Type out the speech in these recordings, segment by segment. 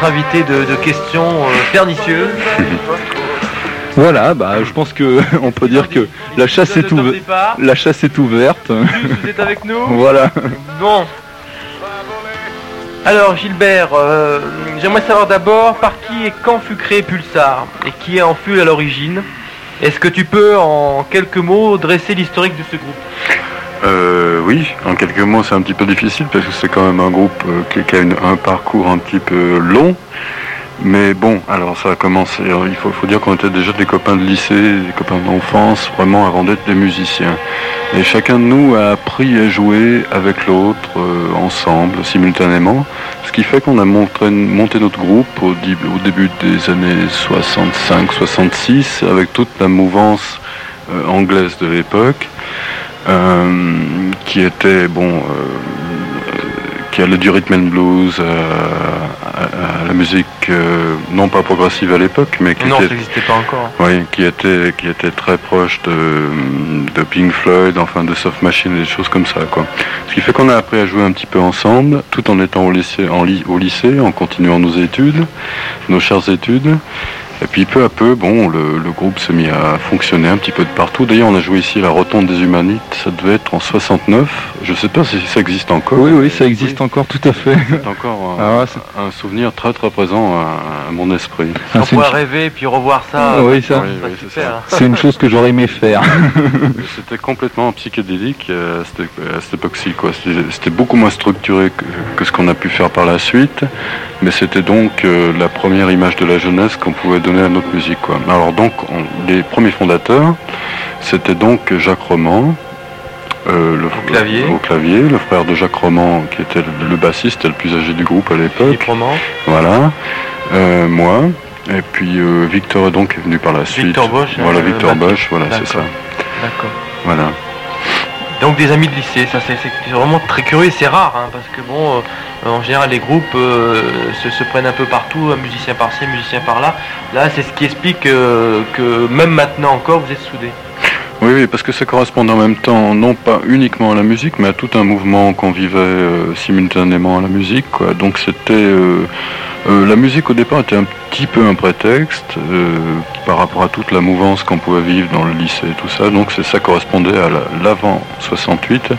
notre invité de, de questions euh, pernicieuses. Voilà, bah, je pense que on peut dire que la chasse est ouverte. La chasse est ouverte. Vous êtes avec nous Voilà. Bon. Alors Gilbert, euh, j'aimerais savoir d'abord par qui et quand fut créé Pulsar et qui en fut à l'origine. Est-ce que tu peux en quelques mots dresser l'historique de ce groupe? Euh, oui, en quelques mots, c'est un petit peu difficile parce que c'est quand même un groupe euh, qui, a un parcours un petit peu long. Mais bon, alors ça a commencé. alors, il faut, dire qu'on était déjà des copains de lycée, des copains d'enfance, vraiment avant d'être des musiciens. Et chacun de nous a appris à jouer avec l'autre, euh, ensemble, simultanément. Ce qui fait qu'on a monté notre groupe au, début des années 65-66 avec toute la mouvance euh, anglaise de l'époque qui était bon, euh, euh, qui allait du rhythm and blues euh, à, la musique euh, non pas progressive à l'époque, mais qui Non, était, n'existait pas encore. oui, qui était qui était très proche de, de Pink Floyd, enfin de Soft Machine et des choses comme ça, quoi. Ce qui fait qu'on a appris à jouer un petit peu ensemble, tout en étant au lycée, en au lycée, en continuant nos études, nos chères études. Et puis peu à peu, bon, le, le groupe s'est mis à fonctionner un petit peu de partout. D'ailleurs, on a joué ici à la Rotonde des Humanites, ça devait être en 69. Je sais pas si ça existe encore. Oui, oui, ça existe encore tout à fait. C'est encore un, Ah ouais, c'est- un souvenir très très présent à, à mon esprit. Ah, On une pourrait rêver et puis revoir ça. Ah oui, euh, ça. Oui, oui, c'est super, ça. hein. C'est une chose que j'aurais aimé faire. C'était complètement psychédélique euh, à cette, à cette époque-ci. quoi. C'était c'était beaucoup moins structuré que, que ce qu'on a pu faire par la suite, mais c'était donc euh, la première image de la jeunesse qu'on pouvait donner à notre musique. Quoi. Alors donc, on- les premiers fondateurs, c'était donc Jacques Roman, euh, le, Au clavier. au clavier, le frère de Jacques Roman, qui était le, le bassiste et le plus âgé du groupe à l'époque. Roman, Voilà, Euh, moi. Et puis euh, Victor donc est venu par la suite. Victor Bosch, Voilà, Victor. Bosch, voilà, c'est ça. D'accord. Voilà. Donc des amis de lycée, ça c'est vraiment très curieux c'est rare hein, parce que bon, euh, en général les groupes euh, se, prennent un peu partout, un musicien par-ci, un musicien par-là. Là c'est ce qui explique euh, que même maintenant encore vous êtes soudés. Oui, oui, parce que ça correspond en même temps, non pas uniquement à la musique, mais à tout un mouvement qu'on vivait simultanément à la musique. Quoi. Donc c'était euh, la musique au départ était un petit peu un prétexte euh, par rapport à toute la mouvance qu'on pouvait vivre dans le lycée et tout ça. Donc ça correspondait à la- l'avant 68,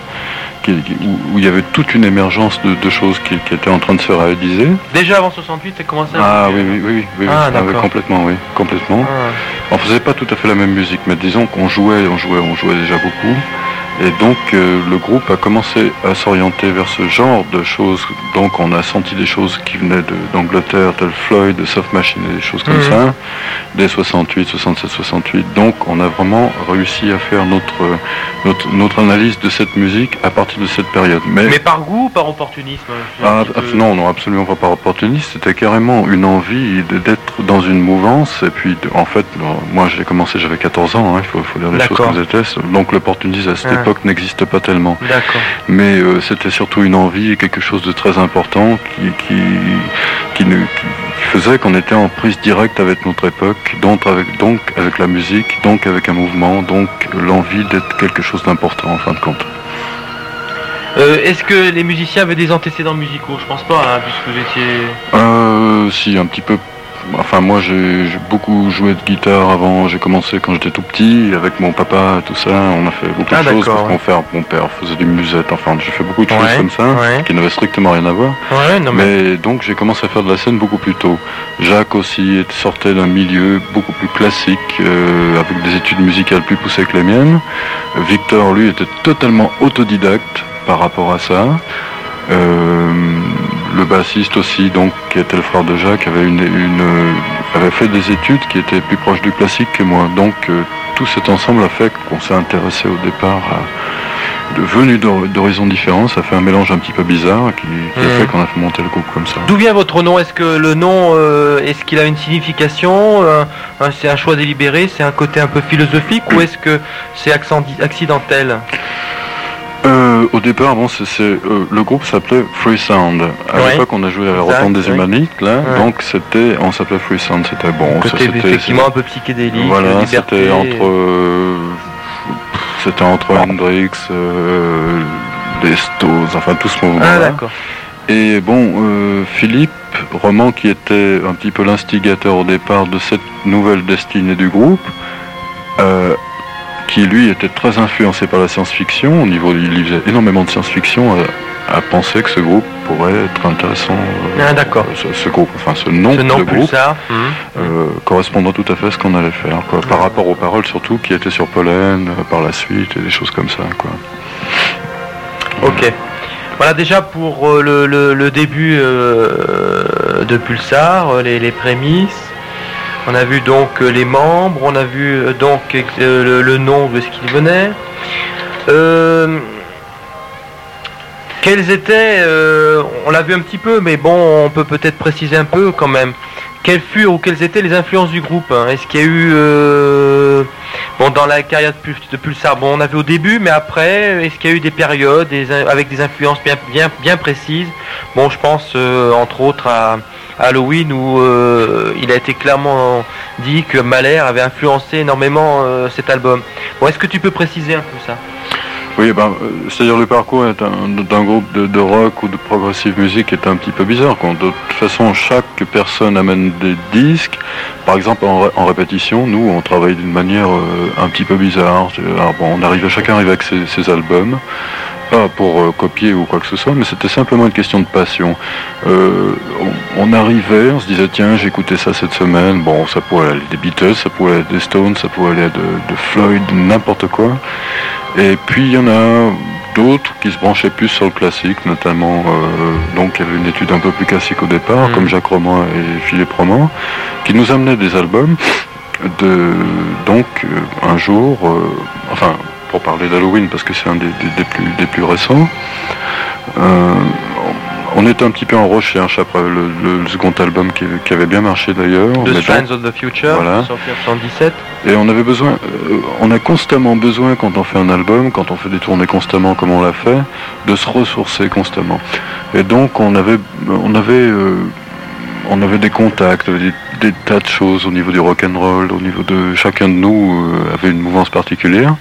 qui- qui- où, où il y avait toute une émergence de, de choses qui, qui étaient en train de se réaliser. Déjà avant 68, ça commençait à Ah oui, oui, oui, oui, oui, Ah, oui, complètement, oui, complètement. Ah. On faisait pas tout à fait la même musique, mais disons qu'on jouait, on jouait, on jouait déjà beaucoup. Et donc euh, le groupe a commencé à s'orienter vers ce genre de choses. Donc on a senti des choses qui venaient de- d'Angleterre, tel Floyd, de Soft Machine et des choses comme Mhm. ça, dès 68, 67, 68. Donc on a vraiment réussi à faire notre, notre, notre analyse de cette musique à partir de cette période. Mais par goût ou par opportunisme Ah, peu- non, non, absolument pas par opportuniste. C'était carrément une envie de- d'être dans une mouvance. Et puis, en fait, moi, j'ai commencé, j'avais 14 ans. hein, il faut, faut dire les choses comme elles étaient. Donc, l'opportunisme à cette Ah. époque n'existe pas tellement. D'accord. Mais euh, c'était surtout une envie, et quelque chose de très important qui, qui, qui, ne- qui faisait qu'on était en prise directe avec notre époque, donc avec, donc avec la musique, donc avec un mouvement, donc l'envie d'être quelque chose d'important en fin de compte. Euh, Est-ce que les musiciens avaient des antécédents musicaux? Je pense pas, hein, puisque vous étiez. Euh, si, un petit peu. Enfin, moi, j'ai beaucoup joué de guitare avant. J'ai commencé quand j'étais tout petit, avec mon papa, tout ça. On a fait beaucoup Ah, de choses d'accord, pour faire. Mon père faisait des musettes. Enfin, j'ai fait beaucoup de choses Ouais, comme ça, ouais. qui n'avaient strictement rien à voir. Ouais, non mais. Mais donc, j'ai commencé à faire de la scène beaucoup plus tôt. Jacques aussi sortait d'un milieu beaucoup plus classique, euh, avec des études musicales plus poussées que les miennes. Victor, lui, était totalement autodidacte par rapport à ça. Euh, le bassiste aussi, donc, qui était le frère de Jacques, avait, une, une, euh, avait fait des études qui étaient plus proches du classique que moi. Donc, euh, tout cet ensemble a fait qu'on s'est intéressé au départ à, de venus d'horizons différents. Ça fait un mélange un petit peu bizarre qui, qui a Mhm. fait qu'on a fait monter le groupe comme ça. D'où vient votre nom? Est-ce que le nom, euh, est-ce qu'il a une signification? C'est un choix délibéré? C'est un côté un peu philosophique? Ou est-ce que c'est accidentel? Euh, au départ, bon, c'est, euh, le groupe s'appelait Free Sound. À Ouais. l'époque, on a joué à la Rotonde des. Humanites, là. Ouais. Donc, c'était, on s'appelait Free Sound. C'était bon. Côté c'était, effectivement un peu psychédélique, Voilà, c'était entre, euh, c'était entre Hendrix, euh, les Stones, enfin tout ce Ah mouvement-là. d'accord. Et bon, Philippe roman qui était un petit peu l'instigateur au départ de cette nouvelle destinée du groupe, qui lui était très influencé par la science-fiction. Au niveau, il lisait énormément de science-fiction, euh, a pensé que ce groupe pourrait être intéressant. euh, ah, d'accord. Ce, groupe, enfin ce nom, ce nom de groupe. Euh, correspondant tout à fait à ce qu'on allait faire, quoi. Par rapport aux paroles surtout, qui étaient sur Pollen par la suite et des choses comme ça, quoi. Ok. Voilà déjà pour le, le, le, début euh, de Pulsar, les, les, prémices. On a vu donc les membres, on a vu donc le, le, nom de ce qu'il venait. quels étaient, on l'a vu un petit peu, mais bon, on peut peut-être préciser un peu quand même. Quelles furent ou quelles étaient les influences du groupe hein? Est-ce qu'il y a eu Bon, dans la carrière de Pulsar, bon, on a vu au début, mais après, est-ce qu'il y a eu des périodes des, avec des influences bien, bien, bien précises? Bon, je pense euh, entre autres à, Halloween où euh, il a été clairement dit que Mahler avait influencé énormément euh, cet album. Bon, est-ce que tu peux préciser un peu ça? Oui, ben, c'est-à-dire le parcours d'un groupe de, rock ou de progressive musique est un petit peu bizarre. De toute façon, chaque personne amène des disques. Par exemple, en, répétition, nous, on travaille d'une manière euh, un petit peu bizarre. On arrive, chacun arrive avec ses albums pas pour euh, copier ou quoi que ce soit, mais c'était simplement une question de passion. Euh, on, on, arrivait, on se disait tiens j'écoutais ça cette semaine, bon ça pourrait aller des Beatles, ça pourrait aller des Stones, ça pourrait aller de, de Floyd, n'importe quoi. Et puis il y en a d'autres qui se branchaient plus sur le classique, notamment euh, donc il y avait une étude un peu plus classique au départ, mmh. comme Jacques Romain et Philippe Roman, qui nous amenaient des albums de donc un jour, euh, enfin pour parler d'Halloween parce que c'est un des, des, des, plus, des plus récents. Euh, on était un petit peu en recherche après le, le, le second album qui, qui, avait bien marché d'ailleurs. The Strands of the Future, voilà. sorti en 1977. Et on avait besoin, euh, on a constamment besoin quand on fait un album, quand on fait des tournées constamment comme on l'a fait, de se ressourcer constamment. Et donc on avait, on avait, euh, on avait des contacts, des, des, tas de choses au niveau du rock and roll, au niveau de chacun de nous euh, avait une mouvance particulière.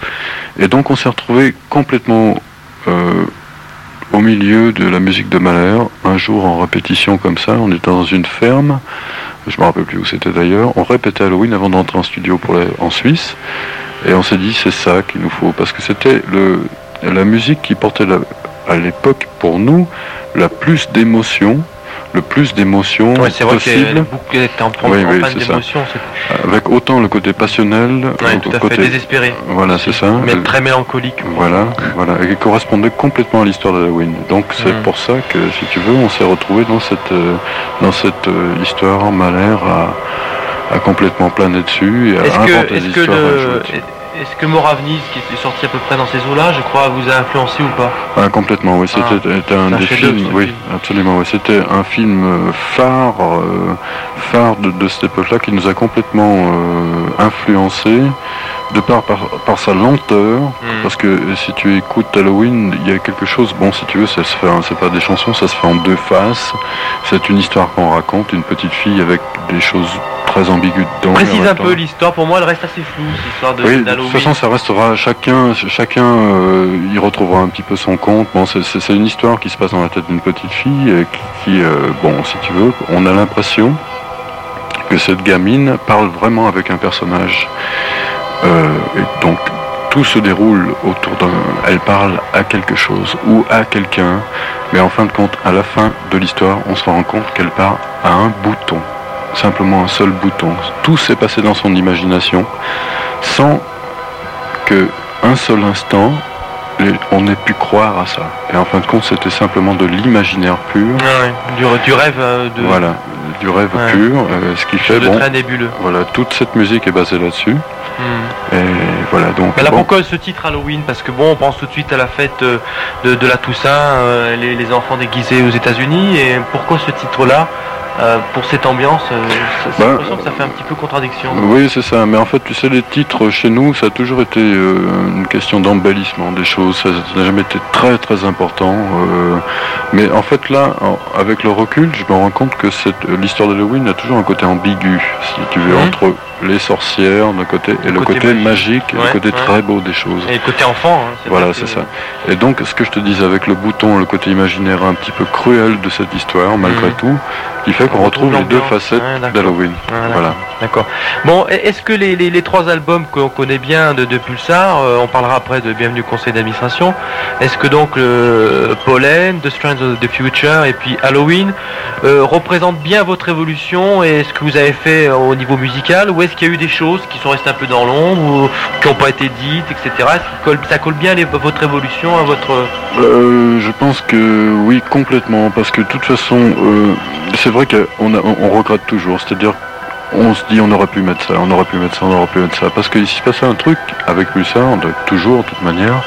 Et donc on s'est retrouvé complètement euh, au milieu de la musique de Mahler, un jour en répétition comme ça, on était dans une ferme, je me rappelle plus où c'était d'ailleurs, on répétait Halloween avant d'entrer en studio pour en Suisse, et on s'est dit c'est ça qu'il nous faut, parce que c'était la musique qui portait à l'époque pour nous la plus d'émotion, le plus d'émotions ouais, c'est possible. Vrai était en, en, oui, en. Avec autant le côté passionnel, ouais, tout à côté fait désespéré. Voilà, c'est ça. Mais très mélancolique. Voilà, voilà, et qui correspondait complètement à l'histoire d'Halloween. Donc c'est mmh. pour ça que, si tu veux, on s'est retrouvé dans cette euh, dans cette euh, histoire. Mahler a, a complètement plané dessus et que, est-ce que le... Est-ce que Moravnis, qui est sorti à peu près dans ces eaux-là, je crois, vous a influencé ou pas ah, Complètement, oui. C'était ah, un, un des films, oui, film. absolument. Oui. C'était un film phare, euh, phare de, de cette époque-là qui nous a complètement euh, influencé de par, par, par, sa lenteur, mmh. parce que si tu écoutes Halloween, il y a quelque chose, bon si tu veux, ça se fait, c'est pas des chansons, ça se fait en deux faces, c'est une histoire qu'on raconte, une petite fille avec des choses très ambiguës dedans. Précise un peu l'histoire, pour moi elle reste assez floue, cette histoire de oui, de toute façon ça restera, chacun, chacun euh, y retrouvera un petit peu son compte, bon c'est une histoire qui se passe dans la tête d'une petite fille, euh, qui, qui euh, bon si tu veux, on a l'impression que cette gamine parle vraiment avec un personnage. Euh, et donc tout se déroule autour d'un. Elle parle à quelque chose ou à quelqu'un, mais en fin de compte, à la fin de l'histoire, on se rend compte qu'elle parle à un bouton, simplement un seul bouton. Tout s'est passé dans son imagination, sans que un seul instant, on ait pu croire à ça. Et en fin de compte, c'était simplement de l'imaginaire pur. Ah ouais, du, du, rêve euh, de. Voilà, du rêve ouais. pur, euh, ce qui fait bon. Très nébuleux. Voilà, toute cette musique est basée là-dessus. Hmm. Et voilà donc. Mais là, bon. pourquoi ce titre Halloween? Parce que bon, on pense tout de suite à la fête de, de la Toussaint, euh, les, les, enfants déguisés aux États-Unis. Et pourquoi ce titre-là? Euh, pour cette ambiance, euh, j'ai l'impression que ça fait un petit peu contradiction. Oui, c'est ça. Mais en fait, tu sais, les titres chez nous, ça a toujours été euh, une question d'embellissement des choses. Ça n'a jamais été très très important. Mais en fait, là, en, avec le recul, je me rends compte que l'histoire d'Halloween a toujours un côté ambigu, si tu veux, mmh. entre les sorcières d'un côté et le, le côté, côté, magique, et ouais, le côté ouais. très beau des choses. Et le côté enfant. Hein, voilà, c'est ça. Et donc, ce que je te disais avec le bouton, le côté imaginaire un petit peu cruel de cette histoire, malgré mmh. tout, qui fait qu'on On retrouve les deux facettes d'Halloween. Voilà. D'accord. Bon, e- est-ce que les, les- trois albums qu'on connaît bien de, de Pulsar, euh, on parlera après de Bienvenue au Conseil d'administration, est-ce que donc le Pollen, The Strands of the Future et puis Halloween euh, représentent bien votre évolution et ce que vous avez fait euh, au niveau musical ou est-ce qu'il y a eu des choses qui sont restées un peu dans l'ombre ou qui n'ont pas été dites, etc. Colle- ça colle bien les- votre évolution à votre... Euh, je pense que oui, complètement, parce que de toute façon, euh, c'est vrai qu'on on regrette toujours, c'est-à-dire on se dit on aurait pu mettre ça, on aurait pu mettre ça, on aurait pu mettre ça, parce qu'il s'est passé un truc avec Pulsar, de, toujours de toute manière,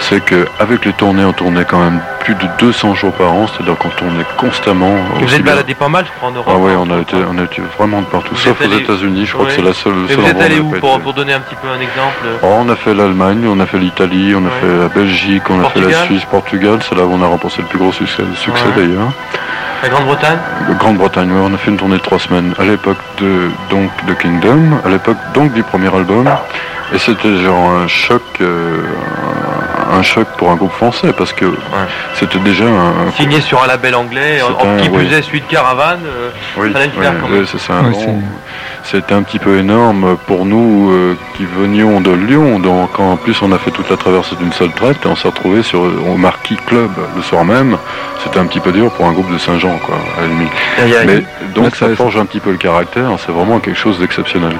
c'est qu'avec les tournées, on tournait quand même plus de 200 jours par an, c'est-à-dire qu'on tournait constamment. Vous aussi êtes baladé pas mal, je crois, en Europe. Ah ouais, on a été, autres. on a été vraiment de partout, Vous sauf aux allé- États-Unis, je crois Ouais. que c'est la seule. Et seul vous êtes allé où pour, donner un petit peu un exemple? Oh, on a fait l'Allemagne, on a fait l'Italie, on a Ouais. fait la Belgique, on a fait la Suisse, Portugal, c'est là où on a remporté le plus gros succès, succès Ouais. d'ailleurs. La Grande-Bretagne Grande-Bretagne, ouais, on a fait une tournée de trois semaines à l'époque de donc de Kingdom, à l'époque donc du premier album, et c'était genre un choc, euh, un choc pour un groupe français parce que c'était déjà un, un- signé sur un label anglais, en, en qui oui. plus est celui de Caravane. euh, oui, même. ouais, c'est ça. C'était un petit peu énorme pour nous euh, qui venions de Lyon, donc en plus on a fait toute la traversée d'une seule traite et on s'est retrouvé sur au Marquis Club le soir même. C'était un petit peu dur pour un groupe de Saint-Jean, quoi, à la limite. Mais donc ça forge un petit peu le caractère, c'est vraiment quelque chose d'exceptionnel.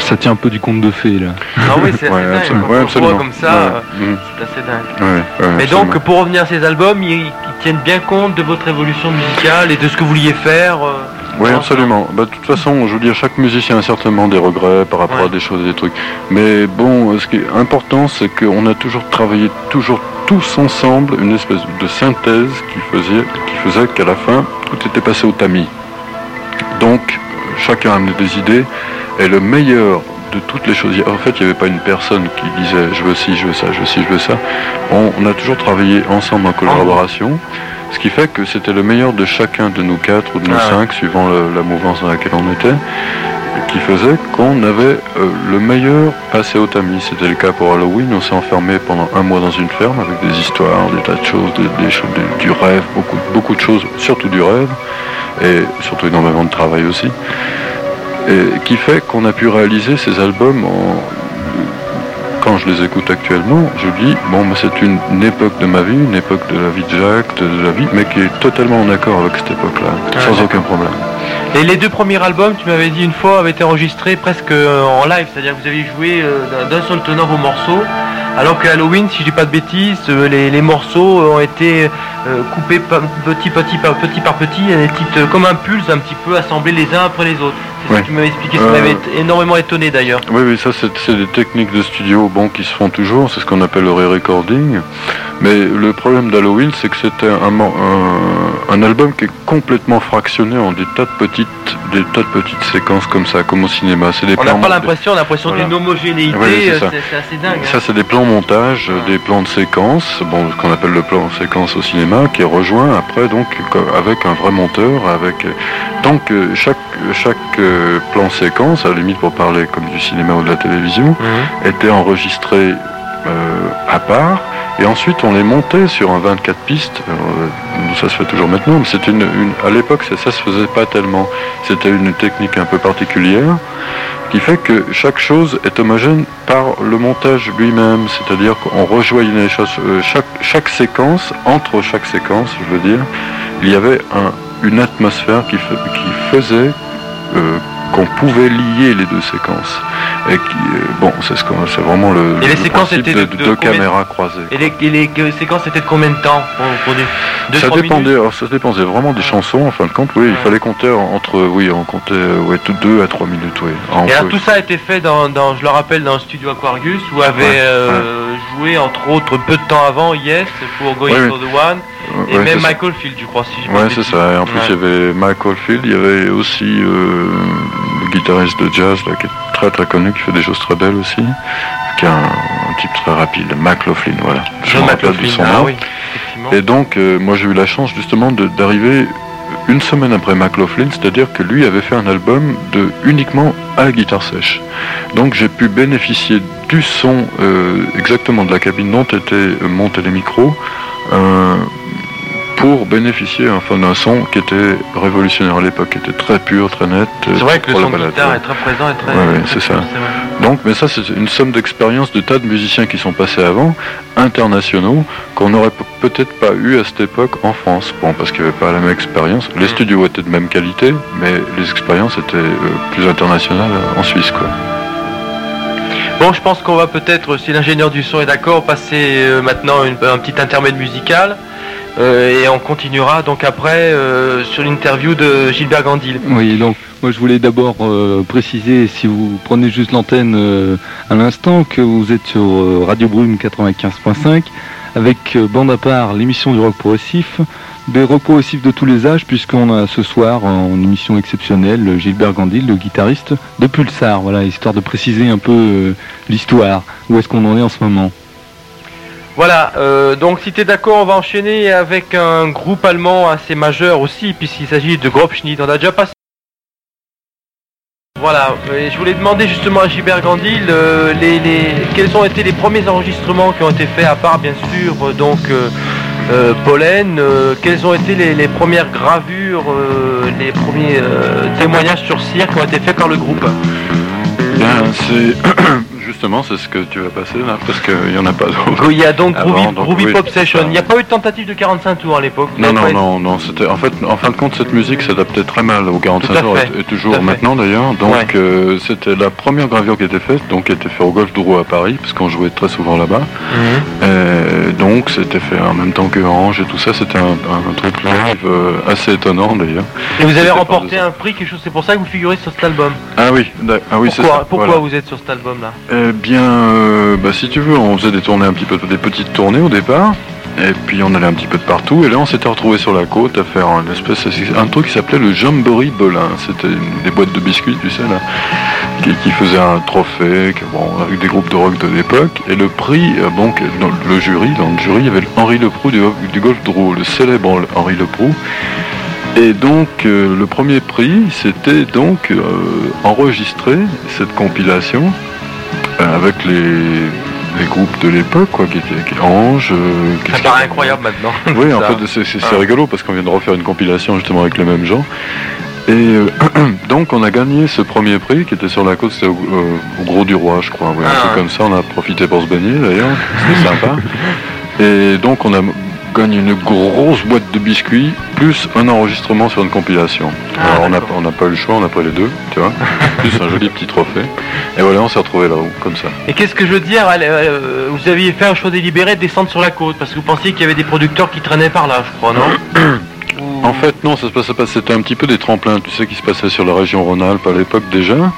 Ça tient un peu du conte de fées là. Ah oui, c'est assez Ouais, dingue. absolument. Ouais, absolument. comme ça, Ouais. euh, Mhm. c'est assez dingue. Ouais, ouais, Mais absolument. donc, pour revenir à ces albums, ils, ils tiennent bien compte de votre évolution musicale et de ce que vous vouliez faire. euh, Oui, absolument. Bah, de toute façon, je veux dire, chaque musicien a certainement des regrets par rapport Ouais. à des choses et des trucs. Mais bon, ce qui est important, c'est qu'on a toujours travaillé, toujours tous ensemble, une espèce de synthèse qui faisait, qui faisait qu'à la fin, tout était passé au tamis. Donc, chacun amenait des idées, et le meilleur de toutes les choses, en fait, il n'y avait pas une personne qui disait je veux ci, je veux ça, je veux ci, je veux ça. On, on a toujours travaillé ensemble en collaboration. Ce qui fait que c'était le meilleur de chacun de nous quatre ou de nous Ah ouais. cinq, suivant la mouvance dans laquelle on était, qui faisait qu'on avait euh, le meilleur passé au tamis. C'était le cas pour Halloween. On s'est enfermé pendant un mois dans une ferme avec des histoires, des tas de choses, des, des choses du, du rêve, beaucoup, beaucoup de choses, surtout du rêve, et surtout énormément de travail aussi. Et qui fait qu'on a pu réaliser ces albums en, quand je les écoute actuellement, je dis, bon, mais c'est une, une époque de ma vie, une époque de la vie de Jacques, de, la vie, mais qui est totalement en accord avec cette époque-là, Ah, sans aucun problème. Et les deux premiers albums, tu m'avais dit une fois, avaient été enregistrés presque euh, en live, c'est-à-dire que vous aviez joué euh, d'un- d'un seul tenant vos morceaux, alors que Halloween, si je dis pas de bêtises, euh, les, les morceaux ont été euh, coupés par- petit, petit, par petit par petit, et des petites, euh, comme un pulse, un petit peu assemblés les uns après les autres. C'est Ouais. ce que tu m'avais expliqué, ça Euh, m'avait énormément étonné d'ailleurs. Oui, oui, ça c'est c'est des techniques de studio bon, qui se font toujours, c'est ce qu'on appelle le re-recording. Mais le problème d'Halloween, c'est que c'était un, un, un album qui est complètement fractionné en des tas de petites, des tas de petites séquences comme ça, comme au cinéma. C'est des On n'a pas l'impression, on a l'impression Voilà. d'une homogénéité, c'est euh, c'est assez dingue. hein. Ça, c'est des plans montage, des plans de séquence, bon, ce qu'on appelle le plan séquence au cinéma, qui est rejoint après donc avec un vrai monteur, avec donc euh, chaque chaque euh, plan séquence, à la limite pour parler comme du cinéma ou de la télévision, Mhm. était enregistré euh, à part. Et ensuite, on les montait sur un 24 pistes. Euh, ça se fait toujours maintenant, mais une, à l'époque, ça, ça se faisait pas tellement. C'était une technique un peu particulière qui fait que chaque chose est homogène par le montage lui-même. C'est-à-dire qu'on rejoignait choses, euh, chaque, chaque séquence, entre chaque séquence, je veux dire, il y avait un- une atmosphère qui faisait euh, qu'on pouvait lier les deux séquences. Et qui, euh, bon, c'est ce qu'on- c'est vraiment le, Et les le séquences principe étaient de, de- de de deux combien- caméras croisées. Et les, et les séquences étaient de combien de temps pour, pour des, deux, ça dépendait, alors, ça dépendait vraiment des chansons. En fin de compte, oui, il fallait compter entre, oui, on comptait, euh, ouais, tout deux à trois minutes, oui. En- Et alors tout ça a été fait dans, dans- je le rappelle, dans le studio Aquarius où avait Ouais, euh, joué entre autres peu de temps avant Yes pour Going for the One et Ouais, même je crois. Si je Ouais, c'est ça. Et en plus, Ouais. il y avait Michael Field, il y avait aussi euh, le guitariste de jazz là, qui est très très connu, qui fait des choses très belles aussi, qui est un, un type très rapide, McLaughlin, voilà. Je me rappelle de son ah nom. oui. Et donc, euh, moi, j'ai eu la chance justement d'arriver une semaine après McLaughlin, c'est-à-dire que lui avait fait un album de uniquement à la guitare sèche. Donc, j'ai pu bénéficier du son euh, exactement de la cabine dont étaient montés les micros. Euh, pour bénéficier enfin, d'un son qui était révolutionnaire à l'époque, qui était très pur, très net. C'est vrai que le son de guitare est très présent et très. Ouais, c'est ça. Donc, mais ça, c'est une somme d'expériences de tas de musiciens qui sont passés avant, internationaux, qu'on n'aurait peut-être pas eu à cette époque en France. Bon, parce qu'il n'y avait pas la même expérience. Les studios étaient de même qualité, mais les expériences étaient euh, plus internationales en Suisse, quoi. Bon, je pense qu'on va peut-être, si l'ingénieur du son est d'accord, passer euh, maintenant un petit intermède musical. Euh, et on continuera donc après euh, sur l'interview de Gilbert Gandil. Oui, donc moi je voulais d'abord préciser, si vous prenez juste l'antenne à l'instant, que vous êtes sur Radio Brume 95.5 avec bande à part l'émission du rock progressif des rock progressifs de tous les âges, puisqu'on a ce soir en émission exceptionnelle Gilbert Gandil, le guitariste de Pulsar. Voilà, histoire de préciser un peu euh, l'histoire, où est-ce qu'on en est en ce moment. Voilà, euh, donc si tu d'accord, on va enchaîner avec un groupe allemand assez majeur aussi, puisqu'il s'agit de Grobschnitt. On a déjà passé. Voilà, je voulais demander justement à Gilbert Gandil euh, quels ont été les premiers enregistrements qui ont été faits, à part bien sûr donc euh, Pollen, euh, quelles ont été les, premières gravures, euh, les premiers témoignages sur cire qui ont été faits par le groupe? justement c'est ce que tu vas passer là parce qu'il n'y en a pas d'autres. Il y a donc Groovy, Pop Session. Il n'y a pas eu de tentative de 45 tours à l'époque. Non non, non non c'était en fait en fin de compte cette musique s'adaptait très mal aux 45 tours et, toujours maintenant d'ailleurs. Donc euh, c'était la première gravure qui était faite donc qui était faite au Golf Drouot à Paris parce qu'on jouait très souvent là-bas. Mhm. donc c'était fait en même temps que Orange et tout ça c'était un, truc live euh, assez étonnant d'ailleurs. Et vous avez remporté un prix quelque chose c'est pour ça que vous figurez sur cet album. Ah oui ah oui pourquoi, pourquoi vous êtes sur cet album là eh bien, euh, bah, si tu veux, on faisait des tournées un petit peu, des petites tournées au départ. Et puis on allait un petit peu de partout. Et là, on s'était retrouvé sur la côte à faire un espèce, un truc qui s'appelait le Jamboree Belin. C'était des boîtes de biscuits, tu sais là, qui, faisait un trophée, avec des groupes de rock de l'époque. Et le prix, euh, donc, dans le jury, dans le jury, il y avait Henri Leproux du, du Golf Drouot, le célèbre Henri Leproux. Et donc euh, le premier prix, c'était donc enregistrer cette compilation avec les, groupes de l'époque, quoi, qui étaient Ange. Euh, ça paraît incroyable maintenant. Oui, en fait, c'est ah. rigolo parce qu'on vient de refaire une compilation justement avec les mêmes gens. Et euh, donc, on a gagné ce premier prix qui était sur la côte, c'était au, Gros du Roi, je crois. Ouais, ah. comme ça, on a profité pour se baigner d'ailleurs, c'était sympa. Et donc, on a gagne une grosse boîte de biscuits, plus un enregistrement sur une compilation. Ah, Alors on n'a pas eu le choix, on a pris les deux, tu vois, plus un joli petit trophée. Et voilà, on s'est retrouvé là-haut, comme ça. Et qu'est-ce que je veux dire euh, Vous aviez fait un choix délibéré de descendre sur la côte, parce que vous pensiez qu'il y avait des producteurs qui traînaient par là, je crois, non En fait, non, ça se passait pas. C'était un petit peu des tremplins, tu sais, qui se passaient sur la région Rhône-Alpes à l'époque déjà.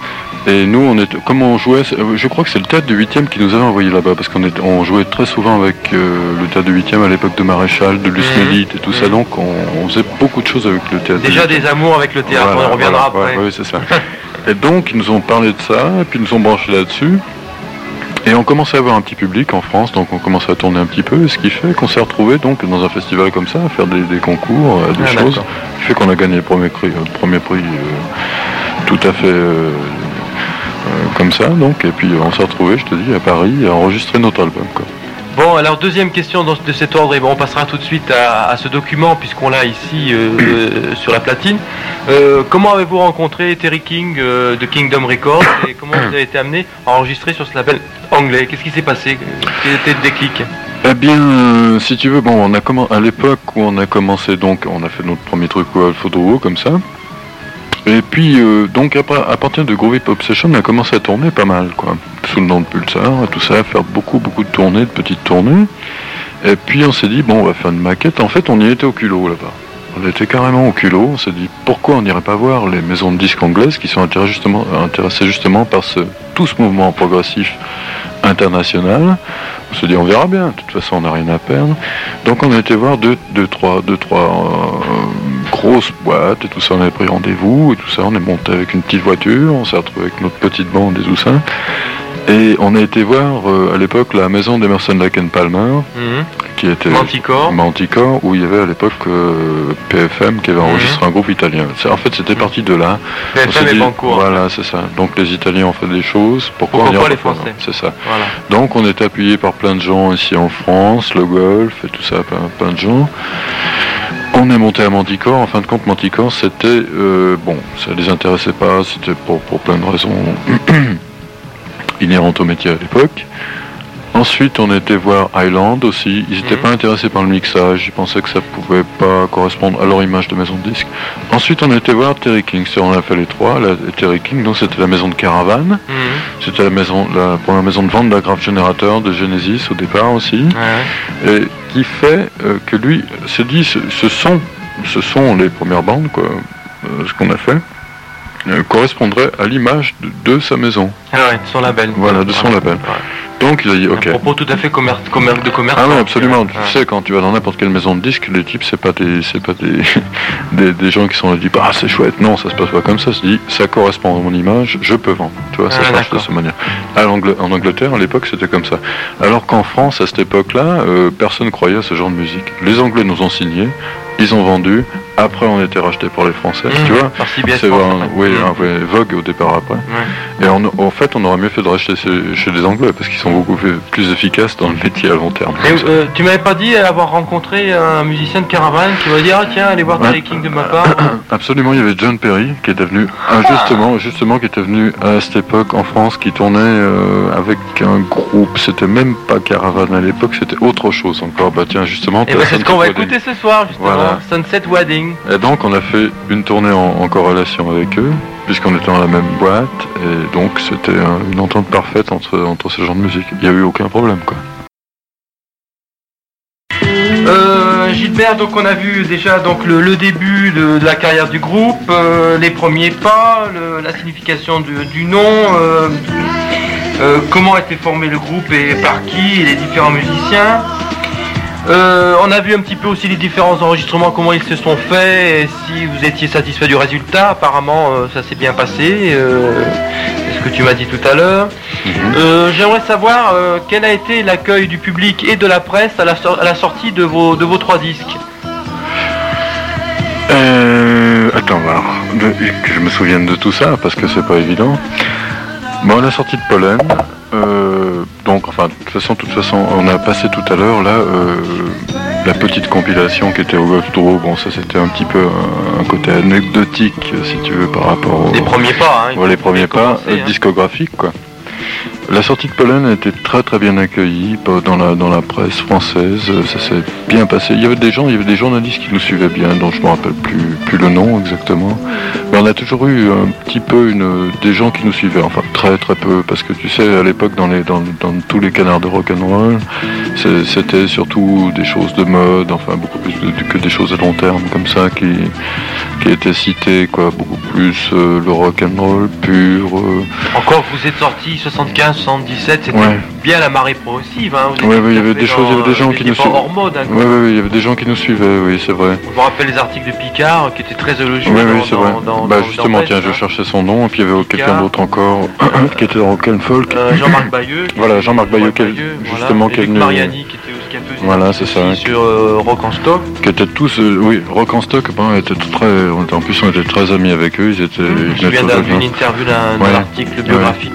Et nous, on était, comment on jouait, je crois que c'est le théâtre du 8 qui nous avait envoyé là-bas, parce qu'on on jouait très souvent avec euh, le théâtre du 8 à l'époque de Maréchal, de mmh. et tout ça, donc on, faisait beaucoup de choses avec le théâtre. Déjà des amours avec le théâtre, on reviendra après. oui, c'est ça. et donc, ils nous ont parlé de ça, et puis ils nous ont branché là-dessus. Et on commençait à avoir un petit public en France, donc on commençait à tourner un petit peu, ce qui fait qu'on s'est retrouvé donc dans un festival comme ça, à faire des, concours, euh, des ah, choses, ce qui fait qu'on a gagné le premier prix, le euh, premier prix tout à fait comme ça, donc, et puis on s'est retrouvé, je te dis, à Paris, à enregistrer notre album. Quoi. Bon, alors deuxième question de cet ordre, et bon, on passera tout de suite à, ce document puisqu'on l'a ici euh, euh, sur la platine. Euh, comment avez-vous rencontré Terry King de Kingdom Records et comment vous avez été amené à enregistrer sur ce label anglais? Qu'est-ce qui s'est passé? Quel était le déclic? Eh bien, si tu veux, bon, on a à l'époque où on a commencé, donc, on a fait notre premier truc au Alpha comme ça. Et puis, donc, à, à, partir de Groovy Pop Session, on a commencé à tourner pas mal, quoi. Sous le nom de Pulsar, et tout ça, faire beaucoup, beaucoup de tournées, de petites tournées. Et puis, on s'est dit, bon, on va faire une maquette. En fait, on y était au culot, là-bas. On était carrément au culot. On s'est dit, pourquoi on n'irait pas voir les maisons de disques anglaises qui sont intéressées justement, par ce, tout ce mouvement progressif international? On se dit on verra bien, de toute façon on n'a rien à perdre. Donc on a été voir deux, deux trois, deux, trois euh, grosses boîtes et tout ça, on avait pris rendez-vous et tout ça, on est monté avec une petite voiture, on s'est retrouvé avec notre petite bande des Oussins. Et on a été voir euh, à l'époque la maison d'Emerson Lake Palmer, mhm. qui était Manticore. Manticore, où il y avait à l'époque euh, PFM qui avait enregistré mhm. un groupe italien. En fait, c'était mhm. parti de là. PFM et Bancourt. Voilà, c'est ça. Donc les Italiens ont fait des choses. Pourquoi, Pourquoi les Français C'est ça. Donc on est appuyé par plein de gens ici en France, le golf et tout ça, plein, plein de gens. On est monté à Manticore. En fin de compte, Manticore, c'était euh, bon, ça les intéressait pas. C'était pour, pour plein de raisons inhérentes au métier à l'époque. Ensuite, on était voir Island aussi. Ils n'étaient Mhm. pas intéressés par le mixage. Ils pensaient que ça pouvait pas correspondre à leur image de maison de disque. Ensuite, on était voir Terry King. C'est- On a fait les trois. La, Terry King, donc c'était la maison de caravane. Mhm. C'était la maison, la première maison de vente d'agrafes générateurs de Genesis au départ aussi. Ouais. Et qui fait euh, que lui se dit, ce, ce sont, ce sont les premières bandes, quoi, euh, ce qu'on a fait, euh, correspondrait à l'image de, de sa maison. Ah ouais, de son label. Voilà, de son label. Ouais. Donc il a dit, ok. Un propos tout à fait commer- commer- de commerce. Ah non, absolument. Ouais. Tu sais, quand tu vas dans n'importe quelle maison de disques, les types, c'est pas des, c'est pas des, des, des gens qui sont là, disent, ah, c'est chouette. Non, ça se passe pas comme ça. Se dit, ça correspond à mon image, je peux vendre. Tu vois, ça Ah, marche de cette manière. À en Angleterre, à l'époque, c'était comme ça. Alors qu'en France, à cette époque-là, euh, personne croyait à ce genre de musique. Les Anglais nous ont signé, ils ont vendu. Après, on été racheté par les Français. Mhm. Tu vois. Par CBS C'est France, un- oui, un vrai Vogue au départ après. Et en, en fait, on aurait mieux fait de racheter chez, chez les Anglais parce qu'ils sont beaucoup plus- efficaces dans le métier à long terme. Et, euh, tu m'avais pas dit avoir rencontré un musicien de caravane qui m'a dit ah tiens allez voir. Terry King de ma part. Absolument, il y avait John Perry qui était venu, ah, justement, justement, qui était venu à cette époque en France, qui tournait euh, avec un groupe. C'était même pas Caravane à l'époque, c'était autre chose encore. Bah tiens, justement. Et ben, c'est ce qu'on va écouter ce soir justement. Voilà. Sunset Wedding. Et donc, on a fait une tournée en, en corrélation avec eux, puisqu'on était dans la même boîte, et donc c'était un- une entente parfaite entre entre ce genre de musique. Il n'y a eu aucun problème, quoi. Euh, Gilbert, donc on a vu déjà donc le, le début de, de la carrière du groupe, euh, les premiers pas, le- la signification du, du nom, euh, euh, comment a été formé le groupe et par qui, et les différents musiciens. Euh, on a vu un petit peu aussi les différents enregistrements, comment ils se sont faits, et si vous étiez satisfait du résultat. Apparemment, euh, ça s'est bien passé. euh, c'est ce que tu m'as dit tout à l'heure. Euh, J'aimerais savoir quel a été l'accueil du public et de la presse à la, sor- à la sortie de vos, de vos trois disques. Euh, attends. De- que je me souvienne de tout ça, parce que c'est pas évident. Bon, la sortie de Pollen, donc, enfin, de toute façon, de toute façon, on a passé tout à l'heure, là, euh, la petite compilation qui était au Golf Draw, bon, ça c'était un petit peu un, un côté anecdotique, si tu veux, par rapport au... Les premiers pas, hein, Ouais, les premiers pas hein. discographiques, quoi. La sortie de Pollen a été très très bien accueillie dans la, dans la presse française, ça s'est bien passé. Il y avait des gens, il y avait des journalistes qui nous suivaient bien, dont je me rappelle plus, plus le nom exactement. Mais on a toujours eu un petit peu une, des gens qui nous suivaient, enfin très très peu, parce que tu sais, à l'époque dans, dans, dans tous les canards de rock'n'roll, c'était surtout des choses de mode, enfin beaucoup plus que des choses à long terme comme ça qui, qui étaient citées, quoi, beaucoup plus euh, le rock'n'roll pur. euh, Encore vous êtes sorti 75, 77, c'était Ouais. bien la marée progressive. Hein, vous ouais, il y avait des choses, il y avait des gens vous qui nous mode. hein, ouais, il y avait des gens qui nous suivaient, oui, c'est vrai. Je me rappelle les articles de Picard qui étaient très élogieux. Oui, oui, c'est vrai. dans- bah dans- justement, dans tiens, je hein. cherchais son nom, et puis il y avait quelqu'un d'autre encore qui était dans Rock and Folk. Euh, Jean-Marc Bayeux. Voilà, Jean-Marc Bayeux, voilà. justement, qui est venu- Mariani qui Voilà, c'est ça. sur euh, Rock en Stock. qui étaient tous, euh, oui, Rock en Stock, ben, était très, on était- en plus on était très amis avec eux, ils étaient, Je ils d'un- de d'une Genève. interview d'un Voilà. article biographique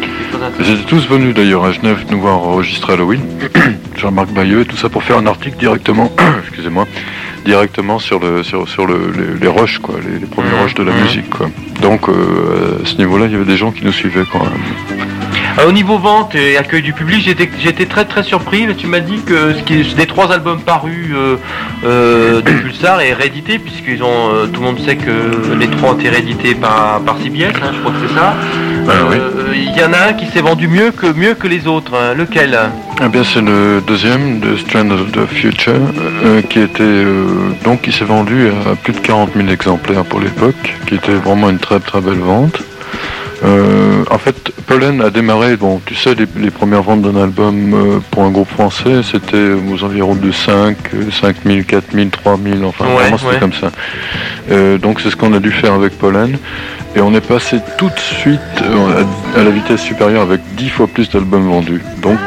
Ils étaient tous venus d'ailleurs à Genève nous voir enregistrer Halloween, Jean-Marc Bayeux et tout ça pour faire un article directement, excusez-moi, directement sur le sur, sur le, les, les rushs quoi, les, les premiers rushs de la Mhm. musique quoi. Donc euh, à ce niveau-là, il y avait des gens qui nous suivaient quand même. Euh, au niveau vente et accueil du public, j'étais très très surpris. Mais tu m'as dit que ce qui est des trois albums parus euh, euh, de Pulsar est réédité puisqu'ils ont euh, tout le monde sait que les trois ont été réédités par par CBS, hein, je crois que c'est ça. Ah oui. Il y en a un qui s'est vendu mieux que mieux que les autres. hein. Lequel? Eh bien, c'est le deuxième de Strand of the Future, qui était donc qui s'est vendu à plus de 40 000 exemplaires pour l'époque, qui était vraiment une très très belle vente. Euh, en fait, Pollen a démarré, bon, tu sais, les, les premières ventes d'un album euh, pour un groupe français, c'était aux environs de 5, euh, 5 000, 4 000, 3 000, enfin Ouais, vraiment c'était ouais. comme ça. Euh, donc c'est ce qu'on a dû faire avec Pollen. Et on est passé tout de suite euh, à, à la vitesse supérieure avec 10 fois plus d'albums vendus. Donc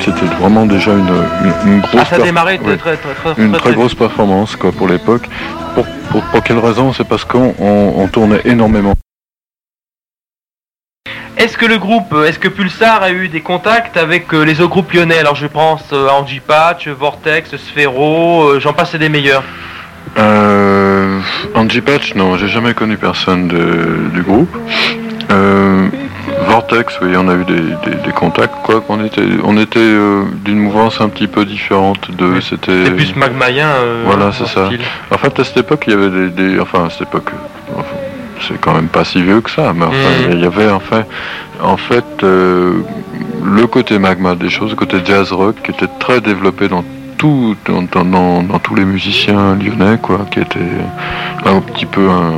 c'était vraiment déjà une, une, une grosse Ah, ça a démarré très oui, très très très, une très, très grosse performance quoi pour l'époque. Pour, pour, pour quelle raison? C'est parce qu'on on, on tournait énormément. Est-ce que le groupe, est-ce que Pulsar a eu des contacts avec euh, les autres groupes lyonnais? Alors je pense euh, à Angie Patch, Vortex, Sphero, euh, j'en passe et des meilleurs. euh, Angie Patch, non, j'ai jamais connu personne du groupe. Euh, Vortex, oui, on a eu des, contacts, quoi. qu'on était, on était euh, d'une mouvance un petit peu différente de. C'était. plus magmaïen. voilà, c'est ça. En fait, à cette époque, il y avait des, enfin, à cette époque, c'est quand même pas si vieux que ça, mais enfin, mhm. il y avait enfin, en fait, le côté magma des choses, le côté jazz rock, qui était très développé dans tout, dans, tous les musiciens lyonnais, quoi, qui était un petit peu un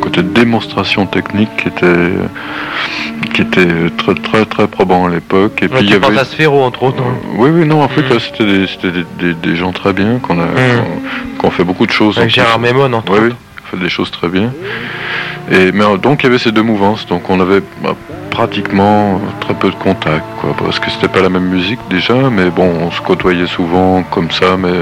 côté démonstration technique qui était, qui était très très très probant à l'époque. Et puis il y avait Sphero entre autres. Hein. oui oui non en fait mm. c'était des, des, gens très bien qu'on a mm. fait beaucoup de choses. Avec Gérard Mémon entre autres. Oui, fait des choses très bien. Et mais donc il y avait ces deux mouvances donc on avait bah, pratiquement très peu de contact, quoi, parce que c'était pas la même musique déjà, mais bon, on se côtoyait souvent comme ça, mais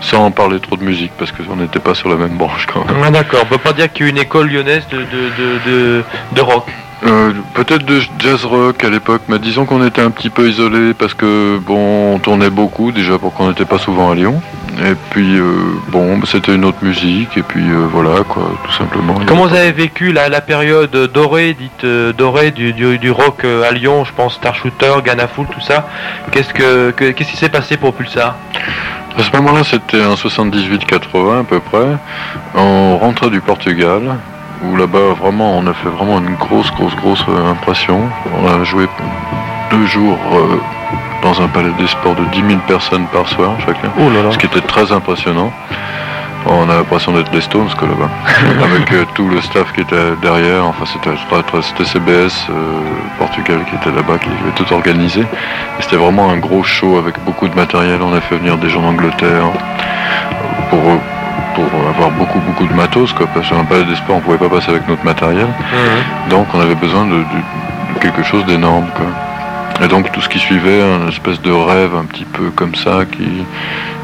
sans en parler trop de musique, parce qu'on n'était pas sur la même branche quand même. Ah, d'accord, on peut pas dire qu'il y a une école lyonnaise de, de, de, rock. Euh, peut-être de jazz rock à l'époque, mais disons qu'on était un petit peu isolé parce que bon, on tournait beaucoup déjà pour qu'on n'était pas souvent à Lyon. Et puis, euh, bon, c'était une autre musique, et puis euh, voilà, quoi, tout simplement. Comment vous avez vécu la, la période dorée, dite euh, dorée, du, du, rock à Lyon, je pense Star Shooter, Full, tout ça Qu'est-ce que, qu'est-ce qui s'est passé pour Pulsar? À ce moment-là, c'était en 78-80 à peu près. On rentrait du Portugal, où là-bas, vraiment, on a fait vraiment une grosse, grosse, grosse impression. On a joué deux jours dans un palais des sports de 10 000 personnes par soir chacun, oh ce qui était très impressionnant. On a l'impression d'être des Stones que là-bas, avec euh, tout le staff qui était derrière. Enfin, c'était CBS euh, Portugal qui était là-bas, qui avait tout organisé. C'était vraiment un gros show avec beaucoup de matériel. On a fait venir des gens d'Angleterre pour pour avoir beaucoup beaucoup de matos quoi, parce qu'un palais des sports on pouvait pas passer avec notre matériel. Mmh. Donc on avait besoin de, de quelque chose d'énorme quoi. Et donc tout ce qui suivait, un espèce de rêve un petit peu comme ça, qui,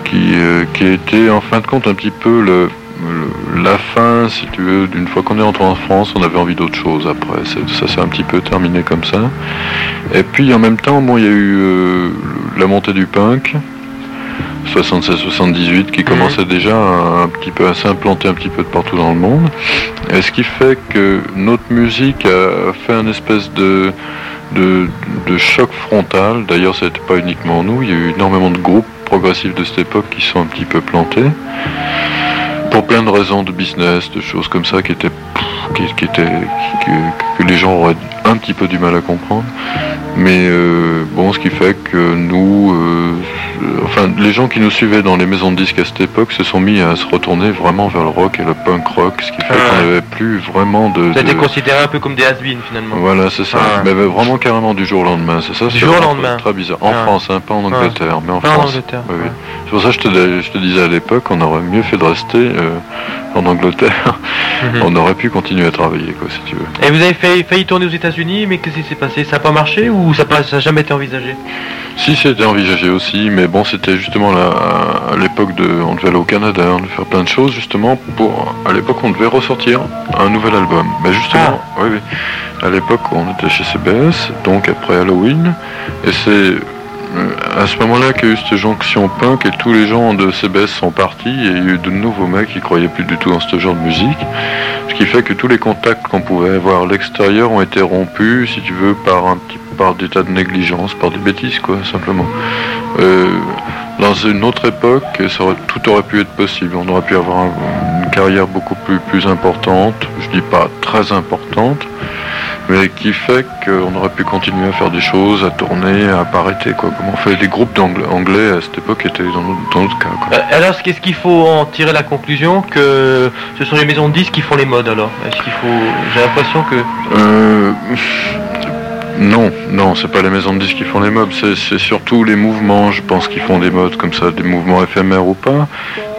qui, euh, qui était en fin de compte un petit peu le, la fin, si tu veux, d'une fois qu'on est entré en France, on avait envie d'autre chose après. Ça s'est un petit peu terminé comme ça. Et puis en même temps, bon, il y a eu euh, la montée du punk, 76-78, qui commençait mhm. déjà un petit peu à s'implanter un petit peu de partout dans le monde. Et ce qui fait que notre musique a fait un espèce de de, choc frontal. D'ailleurs, ce n'était pas uniquement nous, il y a eu énormément de groupes progressifs de cette époque qui sont un petit peu plantés. Pour plein de raisons de business, de choses comme ça qui étaient, qui, étaient que les gens auraient un petit peu du mal à comprendre. Mais euh, bon, ce qui fait que nous, euh, enfin, les gens qui nous suivaient dans les maisons de disques à cette époque se sont mis à se retourner vraiment vers le rock et le punk rock, ce qui fait qu'on n'avait plus vraiment de. Ça a été considéré un peu comme des has finalement. Voilà, c'est ça. Mais vraiment carrément du jour au lendemain, c'est ça Du jour au lendemain. Très bizarre. En France, hein, pas en Angleterre, mais en France. En Angleterre. C'est pour ça que je te, je te, disais à l'époque, on aurait mieux fait de rester euh, en Angleterre. Mhm. On aurait pu continuer à travailler, quoi, si tu veux. Et vous avez failli, failli tourner aux États-Unis, mais qu'est-ce qui s'est passé? Ça n'a pas marché ou ça n'a jamais été envisagé? Si, c'était envisagé aussi, mais bon, c'était justement à l'époque de. On devait aller au Canada, on devait faire plein de choses, justement, pour. À l'époque, on devait ressortir un nouvel album. Mais justement, ah. oui, oui. À l'époque, on était chez CBS, donc après Halloween, et c'est à ce moment-là qu'il y a eu cette jonction punk et tous les gens de CBS sont partis et il y a eu de nouveaux mecs qui croyaient plus du tout dans ce genre de musique. Ce qui fait que tous les contacts qu'on pouvait avoir à l'extérieur ont été rompus, si tu veux, par un des tas de négligence, par des bêtises, quoi, simplement. Euh, dans une autre époque, tout aurait pu être possible. On aurait pu avoir une carrière beaucoup plus, importante, je dis pas très importante, mais qui fait qu'on aurait pu continuer à faire des choses, à tourner, à pas arrêter. Quoi. Comme on fait? Des groupes anglais à cette époque étaient dans notre, cas. Euh, alors, qu'est-ce qu'il faut en tirer la conclusion que ce sont les maisons de disques qui font les modes alors? Est-ce qu'il faut. J'ai l'impression que. Euh, non, non, c'est pas les maisons de disques qui font les modes, c'est surtout les mouvements, je pense, qui font des modes comme ça, des mouvements éphémères ou pas.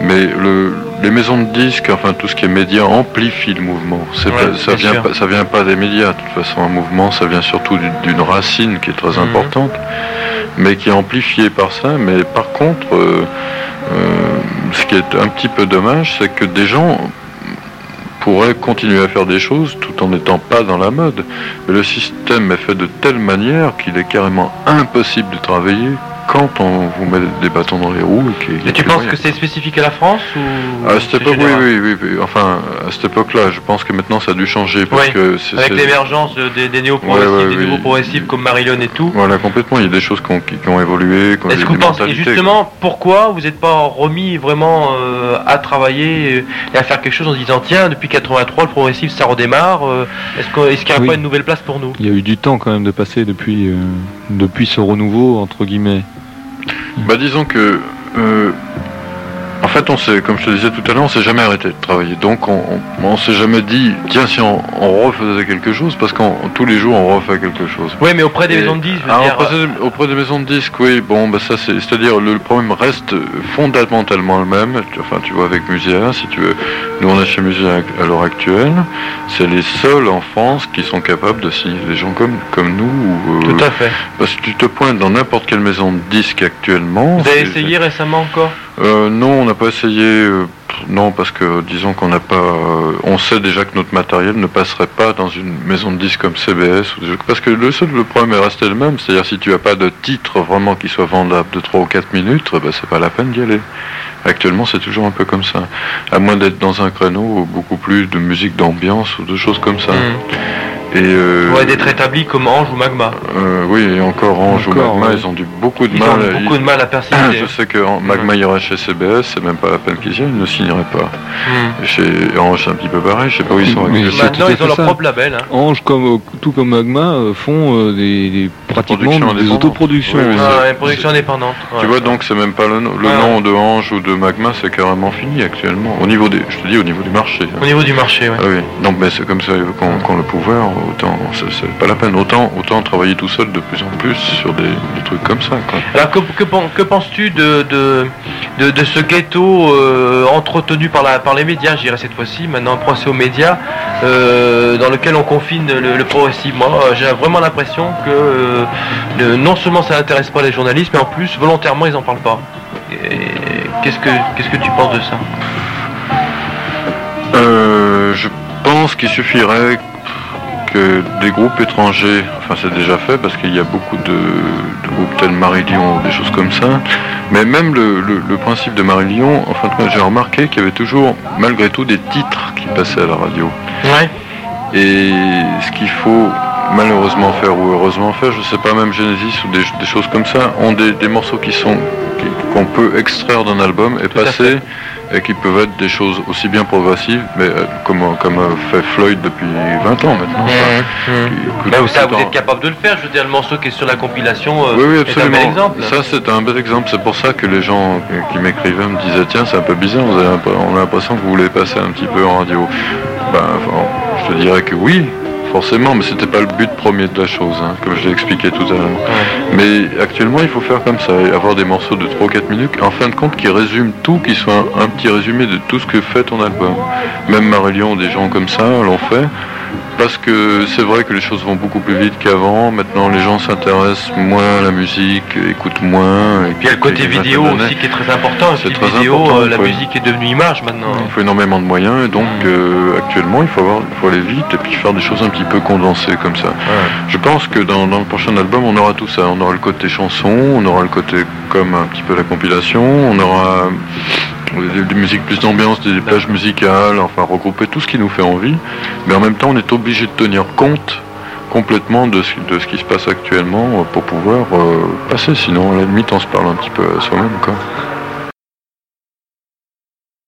Mais le, les maisons de disques, enfin tout ce qui est média, amplifie le mouvement. ça, vient pas, ça vient pas des médias, de toute façon, un mouvement, ça vient surtout d'une racine qui est très mhm. importante, mais qui est amplifiée par ça. Mais par contre, euh, euh, ce qui est un petit peu dommage, c'est que des gens pourrait continuer à faire des choses tout en n'étant pas dans la mode. Mais le système est fait de telle manière qu'il est carrément impossible de travailler quand on vous met des bâtons dans les roues. Et, et tu penses que c'est spécifique à la France ou À cette époque, oui, oui, oui, Enfin, à cette époque-là, je pense que maintenant ça a dû changer. Parce que Avec l'émergence des, des néo-progressifs, des nouveaux progressifs comme Marilyn et tout. Voilà, complètement. Il y a des choses qui ont, qui ont évolué. Est-ce que vous pensez, justement, pourquoi vous n'êtes pas remis vraiment euh, à travailler et à faire quelque chose en disant tiens, depuis 83, le progressif ça redémarre euh, Est-ce qu'il n'y a pas une nouvelle place pour nous? Il y a eu du temps quand même de passer depuis, euh, depuis ce renouveau, entre guillemets. Bah disons que en fait, on s'est, comme je te disais tout à l'heure, on s'est jamais arrêté de travailler. Donc, on, on, s'est jamais dit, tiens, si on, refaisait quelque chose, parce qu'en tous les jours, on refait quelque chose. Oui, mais auprès des maisons de disques, ah, auprès, des maisons de disques, oui. Bon, bah ça, c'est, c'est-à-dire le, problème reste fondamentalement le même. Enfin, tu vois, avec Muséa, si tu veux, nous on a chez Muséa à l'heure actuelle, c'est les seuls en France qui sont capables de signer des gens comme comme nous. tout à fait. Parce que tu te pointes dans n'importe quelle maison de disques actuellement. Vous avez essayé récemment encore? Euh, non, on n'a pas essayé. Euh, non, parce que disons qu'on n'a pas. Euh, on sait déjà que notre matériel ne passerait pas dans une maison de disques comme CBS. parce que le seul le problème est resté le même. C'est-à-dire si tu n'as pas de titre vraiment qui soit vendable de 3 ou 4 minutes, bah, c'est pas la peine d'y aller. Actuellement, c'est toujours un peu comme ça. À moins d'être dans un créneau beaucoup plus de musique d'ambiance ou de choses comme ça. Mmh. Et euh, ouais, d'être établi comme Ange ou Magma. Euh, oui, et encore Ange ou Magma, ils ont du beaucoup de ils mal. Ont beaucoup de mal à persister. Je sais que Magma irait chez CBS, c'est même pas la peine qu'ils y aillent, ils ne signeraient pas. Hmm. Chez Ange, c'est un petit peu pareil, je sais pas où ils sont. Maintenant, ils ont leur propre label. Hein. Ange, comme, tout comme Magma, euh, font des, pratiquement des autoproductions. Oui, ah, production indépendante. Tu vois, donc c'est même pas le, le nom de Ange ou de Magma, c'est carrément fini actuellement. Au niveau des, je te dis, au niveau du marché. Au niveau du marché, oui. Ah, oui. Donc, mais c'est comme ça qu'on le pouvoir, autant c'est pas la peine. Autant, autant travailler tout seul de plus en plus sur des, trucs comme ça. Alors que, penses-tu de, de, ce ghetto euh, entretenu par, la, par les médias, je dirais cette fois-ci, maintenant procès aux médias, euh, dans lequel on confine le, le progressif Moi, j'ai vraiment l'impression que euh, non seulement ça n'intéresse pas les journalistes, mais en plus, volontairement, ils n'en parlent pas. Qu'est-ce que qu'est-ce que tu penses de ça? Je pense qu'il suffirait des groupes étrangers, enfin c'est déjà fait parce qu'il y a beaucoup de, groupes tels Marie-Lyon ou des choses comme ça, mais même le, principe de Marie-Lyon, enfin j'ai remarqué qu'il y avait toujours malgré tout des titres qui passaient à la radio. Ouais. Et ce qu'il faut malheureusement faire ou heureusement faire, je sais pas, même Genesis ou des, choses comme ça, ont des, morceaux qui sont qu'on peut extraire d'un album et passer et qui peuvent être des choses aussi bien progressives, mais euh, comme, comme euh, fait Floyd depuis 20 ans maintenant. Mmh, mmh. ça, vous êtes capable de le faire, je veux dire, le morceau qui est sur la compilation euh, oui, oui, absolument. un bel exemple. Ça, c'est un bel exemple. C'est pour ça que les gens qui m'écrivaient me disaient, tiens, c'est un peu bizarre, on a l'impression que vous voulez passer un petit peu en radio. Ben, je te dirais que oui, forcément, mais c'était pas le but premier de la chose, hein, comme je l'ai expliqué tout à l'heure. Mais actuellement, il faut faire comme ça, avoir des morceaux de 3 ou 4 minutes, en fin de compte, qui résument tout, qui soit un, petit résumé de tout ce que fait ton album. Même Marillion, des gens comme ça l'ont fait parce que c'est vrai que les choses vont beaucoup plus vite qu'avant. Maintenant, les gens s'intéressent moins à la musique, écoutent moins. Et puis il y a le côté vidéo aussi qui est très important. C'est très vidéo, important. Euh, la musique est devenue image maintenant. Il faut énormément de moyens et donc mm. euh, actuellement il faut, avoir, il faut aller vite et puis faire des choses un petit peu condensées comme ça. Je pense que dans, dans, le prochain album on aura tout ça. On aura le côté chanson, on aura le côté comme un petit peu la compilation, on aura des, musiques plus d'ambiance, des plages musicales, enfin regrouper tout ce qui nous fait envie. Mais en même temps, on est obligé de tenir compte complètement de ce, qui se passe actuellement pour pouvoir euh, passer. Sinon, à la limite, on se parle un petit peu à soi-même.